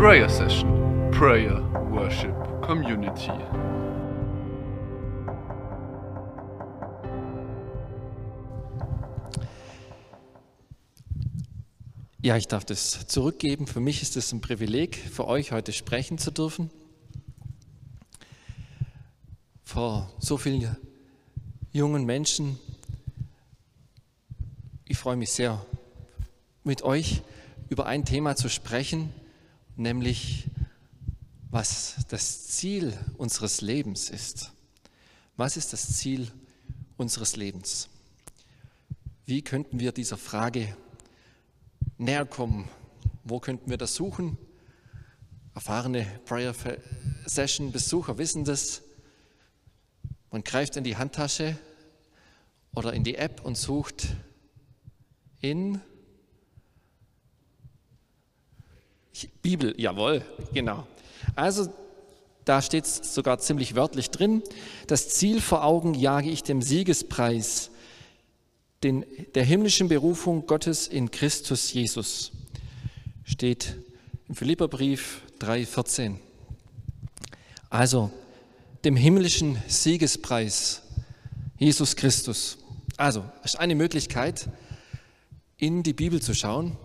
Prayer Session, Prayer Worship Community. Ja, ich darf das zurückgeben. Für mich ist es ein Privileg, für euch heute sprechen zu dürfen. Vor so vielen jungen Menschen. Ich freue mich sehr, mit euch über ein Thema zu sprechen, nämlich was das Ziel unseres Lebens ist. Was ist das Ziel unseres Lebens? Wie könnten wir dieser Frage näher kommen? Wo könnten wir das suchen? Erfahrene Prayer Session Besucher wissen das. Man greift in die Handtasche oder in die App und sucht in Bibel, jawohl, genau. Also da steht es sogar ziemlich wörtlich drin. Das Ziel vor Augen jage ich dem Siegespreis, den, der himmlischen Berufung Gottes in Christus Jesus. Steht im Philipperbrief 3,14. Also dem himmlischen Siegespreis Jesus Christus. Also, ist eine Möglichkeit, in die Bibel zu schauen,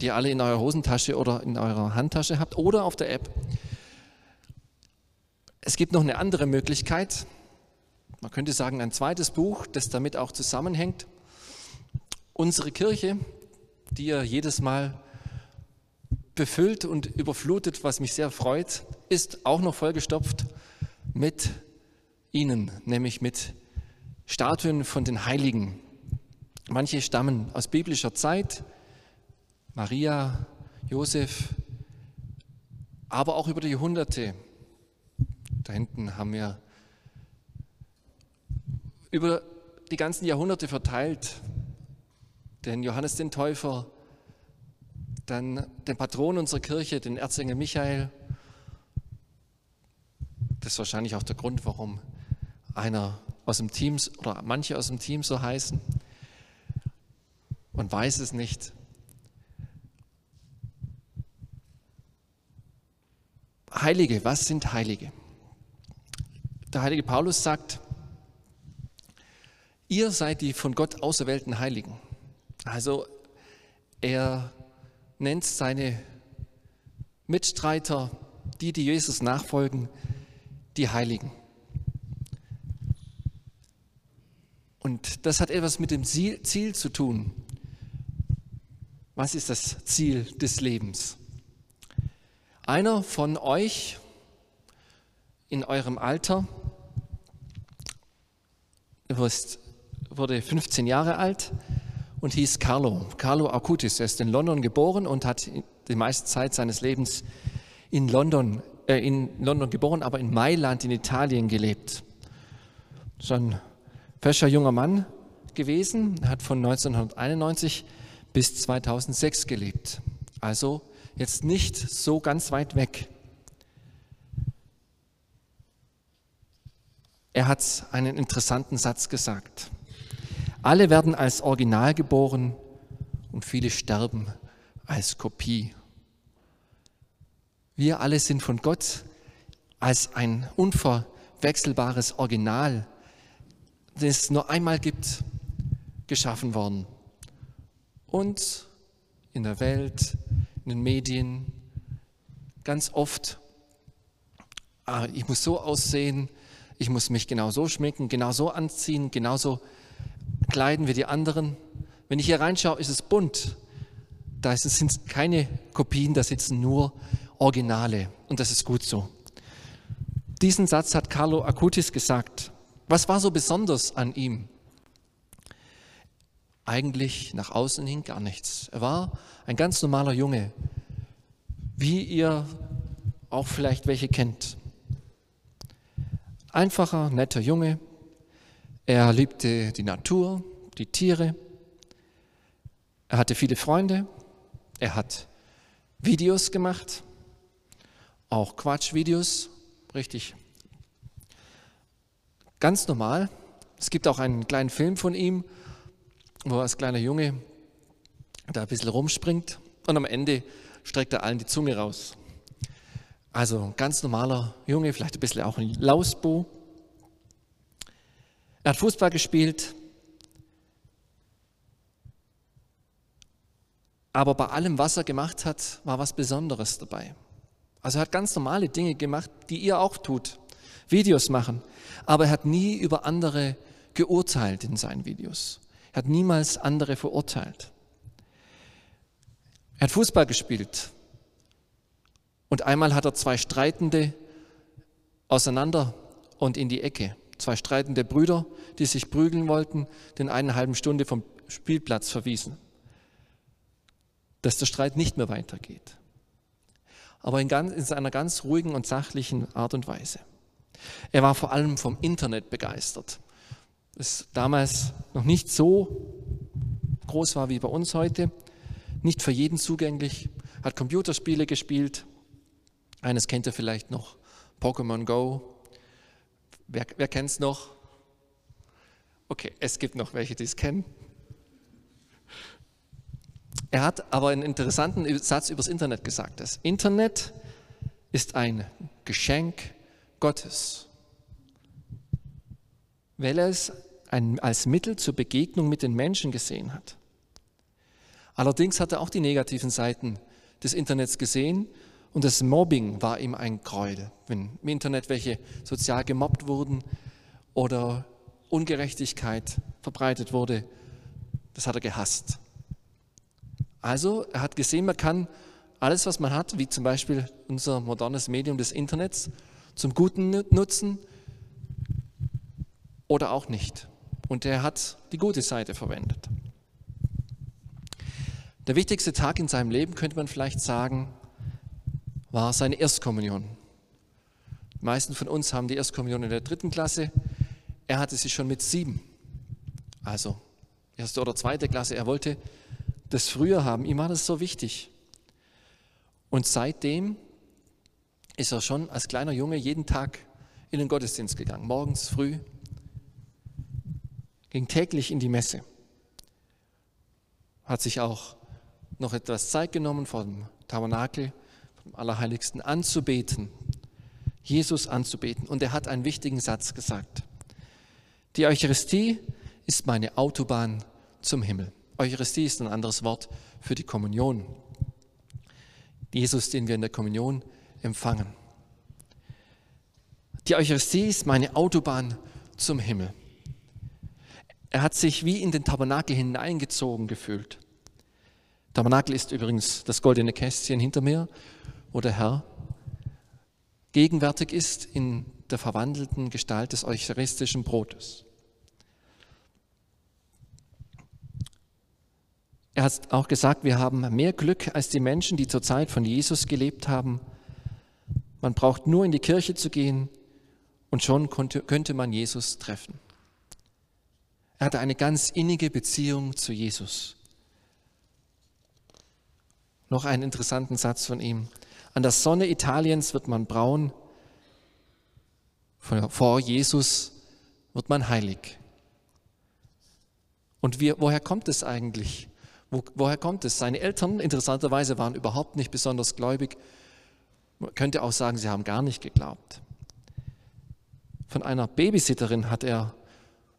die ihr alle in eurer Hosentasche oder in eurer Handtasche habt oder auf der App. Es gibt noch eine andere Möglichkeit. Man könnte sagen, ein zweites Buch, das damit auch zusammenhängt. Unsere Kirche, die ihr jedes Mal befüllt und überflutet, was mich sehr freut, ist auch noch vollgestopft mit ihnen, nämlich mit Statuen von den Heiligen. Manche stammen aus biblischer Zeit, Maria, Josef, aber auch über die Jahrhunderte. Da hinten haben wir über die ganzen Jahrhunderte verteilt den Johannes den Täufer, dann den Patron unserer Kirche, den Erzengel Michael. Das ist wahrscheinlich auch der Grund, warum einer aus dem Team oder manche aus dem Team so heißen und weiß es nicht. Heilige, was sind Heilige? Der heilige Paulus sagt, ihr seid die von Gott auserwählten Heiligen. Also er nennt seine Mitstreiter, die, die Jesus nachfolgen, die Heiligen. Und das hat etwas mit dem Ziel, zu tun. Was ist das Ziel des Lebens? Einer von euch in eurem Alter wurde 15 Jahre alt und hieß Carlo, Carlo Acutis. Er ist in London geboren und hat die meiste Zeit seines Lebens in London, äh, in London geboren, aber in Mailand in Italien gelebt. So ein fescher junger Mann gewesen, hat von 1991 bis 2006 gelebt. Also jetzt nicht so ganz weit weg. Er hat einen interessanten Satz gesagt. Alle werden als Original geboren und viele sterben als Kopie. Wir alle sind von Gott als ein unverwechselbares Original, das es nur einmal gibt, geschaffen worden. Und in der Welt, in den Medien, ganz oft, ah, ich muss so aussehen, ich muss mich genau so schminken, genau so anziehen, genauso kleiden wie die anderen. Wenn ich hier reinschaue, ist es bunt. Da sind keine Kopien, da sitzen nur Originale. Und das ist gut so. Diesen Satz hat Carlo Acutis gesagt. Was war so besonders an ihm? Eigentlich nach außen hin gar nichts. Er war ein ganz normaler Junge, wie ihr auch vielleicht welche kennt. Einfacher, netter Junge, er liebte die Natur, die Tiere. Er hatte viele Freunde. Er hat Videos gemacht, auch Quatschvideos, richtig. Ganz normal. Es gibt auch einen kleinen Film von ihm, wo er als kleiner Junge da ein bisschen rumspringt und am Ende streckt er allen die Zunge raus. Also ganz normaler Junge, vielleicht ein bisschen auch ein Lausbo. Er hat Fußball gespielt, aber bei allem, was er gemacht hat, war was Besonderes dabei. Also er hat ganz normale Dinge gemacht, die ihr auch tut. Videos machen. Aber er hat nie über andere geurteilt in seinen Videos. Er hat niemals andere verurteilt. Er hat Fußball gespielt. Und einmal hat er zwei Streitende auseinander und in die Ecke. Zwei streitende Brüder, die sich prügeln wollten, den eine halben Stunde vom Spielplatz verwiesen. Dass der Streit nicht mehr weitergeht. Aber in, ganz, in seiner ganz ruhigen und sachlichen Art und Weise. Er war vor allem vom Internet begeistert. Das damals noch nicht so groß war wie bei uns heute, nicht für jeden zugänglich, hat Computerspiele gespielt. Eines kennt ihr vielleicht noch, Pokémon Go. Wer, wer kennt es noch? Okay, es gibt noch welche, die es kennen. Er hat aber einen interessanten Satz übers Internet gesagt. Das Internet ist ein Geschenk Gottes, weil er es als Mittel zur Begegnung mit den Menschen gesehen hat. Allerdings hat er auch die negativen Seiten des Internets gesehen und das Mobbing war ihm ein Gräuel. Wenn im Internet welche sozial gemobbt wurden oder Ungerechtigkeit verbreitet wurde, das hat er gehasst. Also er hat gesehen, man kann alles, was man hat, wie zum Beispiel unser modernes Medium des Internets, zum Guten nutzen oder auch nicht. Und er hat die gute Seite verwendet. Der wichtigste Tag in seinem Leben, könnte man vielleicht sagen, war seine Erstkommunion. Die meisten von uns haben die Erstkommunion in der dritten Klasse. Er hatte sie schon mit sieben. Also erste oder zweite Klasse. Er wollte das früher haben. Ihm war das so wichtig. Und seitdem ist er schon als kleiner Junge jeden Tag in den Gottesdienst gegangen, morgens früh, ging täglich in die Messe, hat sich auch noch etwas Zeit genommen vor dem Tabernakel, vom Allerheiligsten anzubeten, Jesus anzubeten. Und er hat einen wichtigen Satz gesagt. Die Eucharistie ist meine Autobahn zum Himmel. Eucharistie ist ein anderes Wort für die Kommunion. Jesus, den wir in der Kommunion empfangen. Die Eucharistie ist meine Autobahn zum Himmel. Er hat sich wie in den Tabernakel hineingezogen gefühlt. Tabernakel ist übrigens das goldene Kästchen hinter mir, wo der Herr gegenwärtig ist in der verwandelten Gestalt des eucharistischen Brotes. Er hat auch gesagt, wir haben mehr Glück als die Menschen, die zur Zeit von Jesus gelebt haben, man braucht nur in die Kirche zu gehen und schon konnte, könnte man Jesus treffen. Er hatte eine ganz innige Beziehung zu Jesus. Noch einen interessanten Satz von ihm. An der Sonne Italiens wird man braun, vor Jesus wird man heilig. Und wir, woher kommt es eigentlich? Wo, woher kommt es? Seine Eltern, interessanterweise, waren überhaupt nicht besonders gläubig. Man könnte auch sagen, sie haben gar nicht geglaubt. Von einer Babysitterin hat er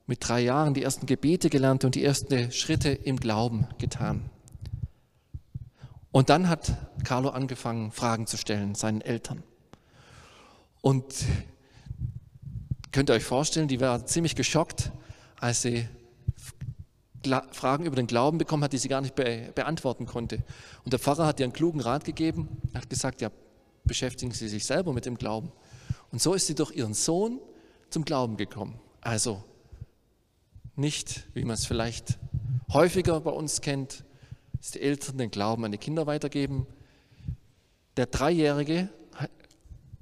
mit drei Jahren die ersten Gebete gelernt und die ersten Schritte im Glauben getan. Und dann hat Carlo angefangen, Fragen zu stellen, seinen Eltern. Und könnt ihr euch vorstellen, die war ziemlich geschockt, als sie Fragen über den Glauben bekommen hat, die sie gar nicht be beantworten konnte. Und der Pfarrer hat ihr einen klugen Rat gegeben, hat gesagt, ja, beschäftigen Sie sich selber mit dem Glauben. Und so ist sie durch ihren Sohn zum Glauben gekommen. Also nicht, wie man es vielleicht häufiger bei uns kennt, dass die Eltern den Glauben an die Kinder weitergeben. Der Dreijährige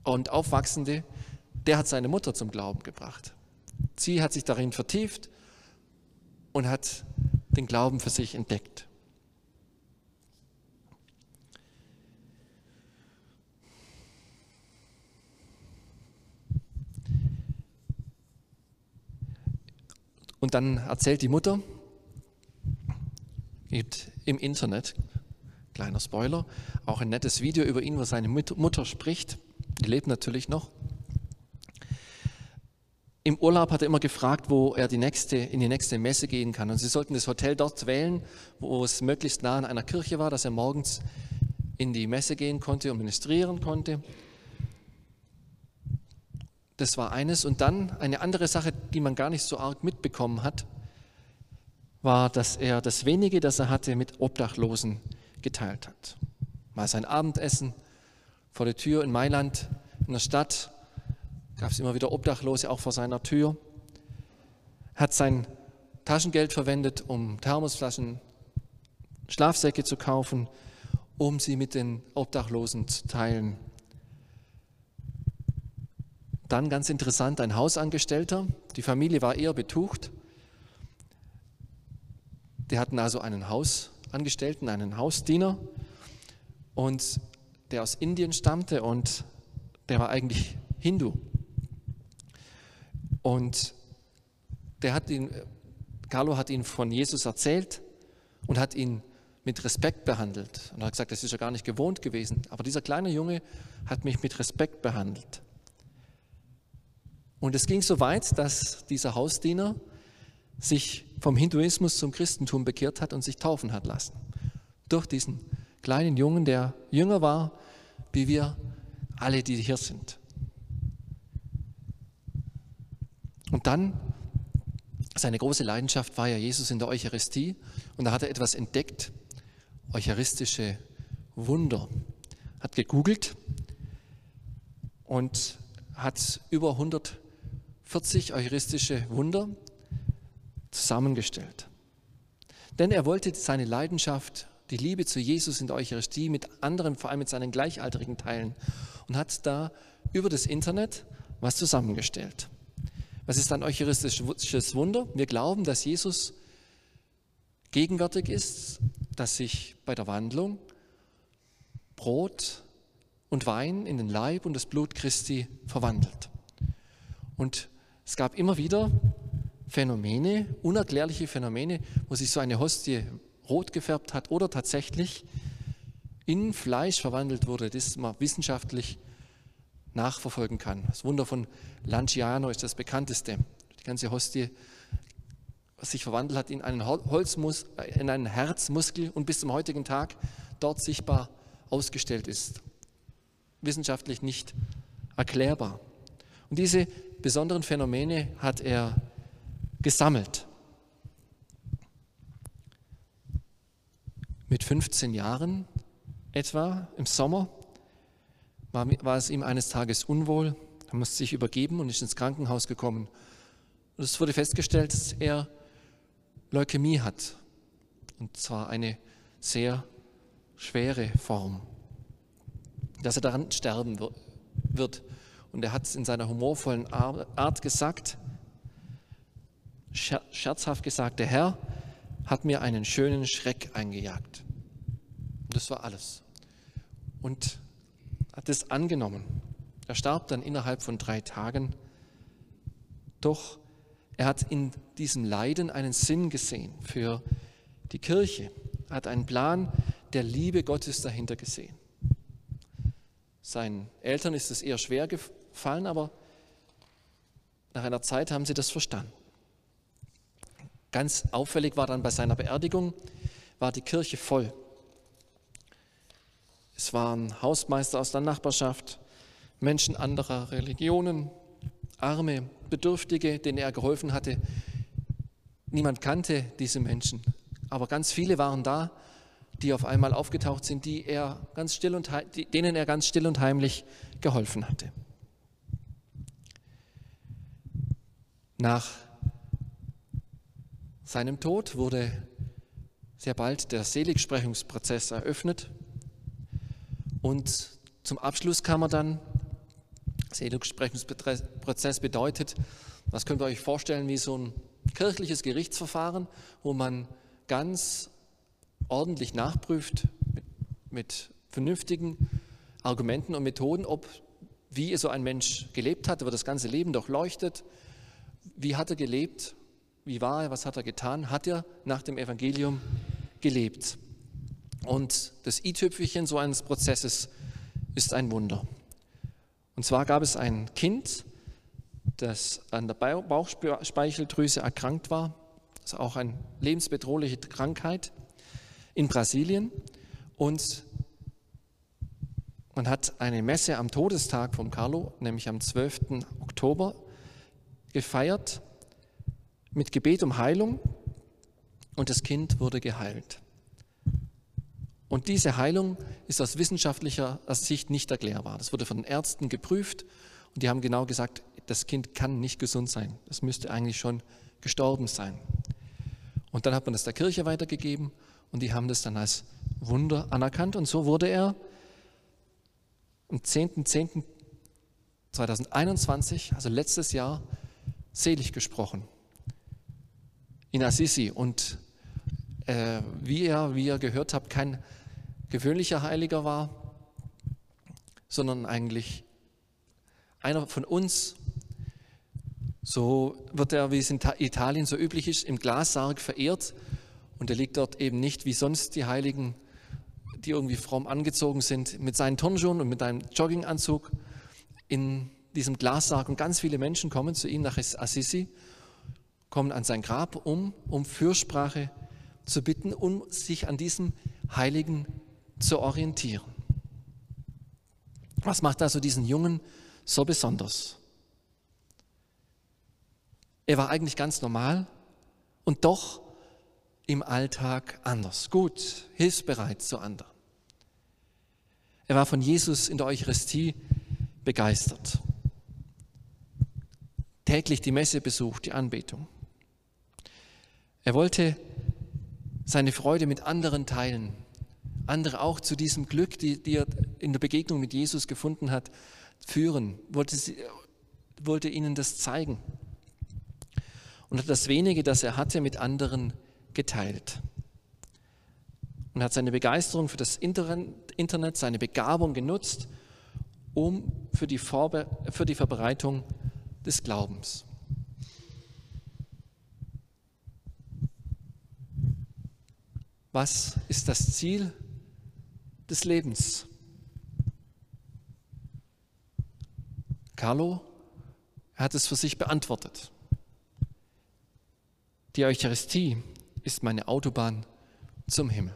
und Aufwachsende, der hat seine Mutter zum Glauben gebracht. Sie hat sich darin vertieft und hat den Glauben für sich entdeckt. Dann erzählt die Mutter, gibt im Internet, kleiner Spoiler, auch ein nettes Video über ihn, wo seine Mutter spricht. Die lebt natürlich noch. Im Urlaub hat er immer gefragt, wo er die nächste, in die nächste Messe gehen kann. Und sie sollten das Hotel dort wählen, wo es möglichst nah an einer Kirche war, dass er morgens in die Messe gehen konnte und ministrieren konnte. Das war eines. Und dann eine andere Sache, die man gar nicht so arg mitbekommen hat, war, dass er das wenige, das er hatte, mit Obdachlosen geteilt hat. Mal sein Abendessen vor der Tür in Mailand, in der Stadt, gab es immer wieder Obdachlose auch vor seiner Tür. Hat sein Taschengeld verwendet, um Thermosflaschen, Schlafsäcke zu kaufen, um sie mit den Obdachlosen zu teilen. Dann ganz interessant, ein Hausangestellter. Die Familie war eher betucht. Die hatten also einen Hausangestellten, einen Hausdiener und der aus Indien stammte und der war eigentlich Hindu. Und der hat ihn, Carlo hat ihn von Jesus erzählt und hat ihn mit Respekt behandelt. Und er hat gesagt, das ist ja gar nicht gewohnt gewesen. Aber dieser kleine Junge hat mich mit Respekt behandelt. Und es ging so weit, dass dieser Hausdiener sich vom Hinduismus zum Christentum bekehrt hat und sich taufen hat lassen. Durch diesen kleinen Jungen, der jünger war, wie wir alle, die hier sind. Und dann, seine große Leidenschaft war ja Jesus in der Eucharistie und da hat er etwas entdeckt, eucharistische Wunder. Hat gegoogelt und hat über 140 eucharistische Wunder zusammengestellt. Denn er wollte seine Leidenschaft, die Liebe zu Jesus in der Eucharistie mit anderen, vor allem mit seinen Gleichaltrigen teilen und hat da über das Internet was zusammengestellt. Was ist ein eucharistisches Wunder? Wir glauben, dass Jesus gegenwärtig ist, dass sich bei der Wandlung Brot und Wein in den Leib und das Blut Christi verwandelt. Und es gab immer wieder Phänomene, unerklärliche Phänomene, wo sich so eine Hostie rot gefärbt hat oder tatsächlich in Fleisch verwandelt wurde, das man wissenschaftlich nachverfolgen kann. Das Wunder von Lanciano ist das bekannteste. Die ganze Hostie, sich verwandelt hat in einen, Holzmus, in einen Herzmuskel und bis zum heutigen Tag dort sichtbar ausgestellt ist. Wissenschaftlich nicht erklärbar. Und diese besonderen Phänomene hat er gesammelt. Mit 15 Jahren etwa im Sommer war, war es ihm eines Tages unwohl, er musste sich übergeben und ist ins Krankenhaus gekommen. Und es wurde festgestellt, dass er Leukämie hat. Und zwar eine sehr schwere Form. Dass er daran sterben wird. Und er hat es in seiner humorvollen Art gesagt, scherzhaft gesagt, der Herr hat mir einen schönen Schreck eingejagt. Und das war alles. Und hat es angenommen. Er starb dann innerhalb von drei Tagen. Doch er hat in diesem Leiden einen Sinn gesehen für die Kirche. Er hat einen Plan der Liebe Gottes dahinter gesehen. Seinen Eltern ist es eher schwer gefallen, aber nach einer Zeit haben sie das verstanden. Ganz auffällig war dann bei seiner Beerdigung, war die Kirche voll. Es waren Hausmeister aus der Nachbarschaft, Menschen anderer Religionen, Arme, Bedürftige, denen er geholfen hatte. Niemand kannte diese Menschen, aber ganz viele waren da, die auf einmal aufgetaucht sind, die er ganz still und, denen er ganz still und heimlich geholfen hatte. Nach seinem Tod wurde sehr bald der Seligsprechungsprozess eröffnet und zum Abschluss kam er dann, Seligsprechungsprozess bedeutet, was könnt ihr euch vorstellen, wie so ein kirchliches Gerichtsverfahren, wo man ganz ordentlich nachprüft mit, mit vernünftigen Argumenten und Methoden, ob wie so ein Mensch gelebt hat, wird das ganze Leben durchleuchtet. Wie hat er gelebt? Wie war er? Was hat er getan? Hat er nach dem Evangelium gelebt? Und das i-Tüpfelchen so eines Prozesses ist ein Wunder. Und zwar gab es ein Kind, das an der Bauchspeicheldrüse erkrankt war, das ist auch eine lebensbedrohliche Krankheit in Brasilien. Und man hat eine Messe am Todestag von Carlo, nämlich am 12. Oktober, gefeiert mit Gebet um Heilung und das Kind wurde geheilt. Und diese Heilung ist aus wissenschaftlicher Sicht nicht erklärbar. Das wurde von den Ärzten geprüft und die haben genau gesagt, das Kind kann nicht gesund sein. Das müsste eigentlich schon gestorben sein. Und dann hat man das der Kirche weitergegeben und die haben das dann als Wunder anerkannt und so wurde er am 10.10.2021, also letztes Jahr, selig gesprochen in Assisi. Und äh, wie, ihr, wie ihr gehört habt, kein gewöhnlicher Heiliger war, sondern eigentlich einer von uns. So wird er, wie es in Italien so üblich ist, im Glassarg verehrt. Und er liegt dort eben nicht wie sonst die Heiligen, die irgendwie fromm angezogen sind, mit seinen Turnschuhen und mit einem Jogginganzug in diesem Glassarg. Und ganz viele Menschen kommen zu ihm nach Assisi, kommen an sein Grab um, um Fürsprache zu bitten, um sich an diesem Heiligen zu orientieren. Was macht also diesen Jungen so besonders? Er war eigentlich ganz normal und doch im Alltag anders, gut, hilfsbereit zu anderen. Er war von Jesus in der Eucharistie begeistert. Täglich die Messe besucht, die Anbetung. Er wollte seine Freude mit anderen teilen, andere auch zu diesem Glück, die, die er in der Begegnung mit Jesus gefunden hat, führen, wollte, sie, wollte ihnen das zeigen und hat das wenige, das er hatte, mit anderen geteilt. Und hat seine Begeisterung für das Internet, seine Begabung genutzt, um für die, Vorbe für die Verbreitung des Glaubens. Was ist das Ziel des Lebens. Carlo hat es für sich beantwortet. Die Eucharistie ist meine Autobahn zum Himmel.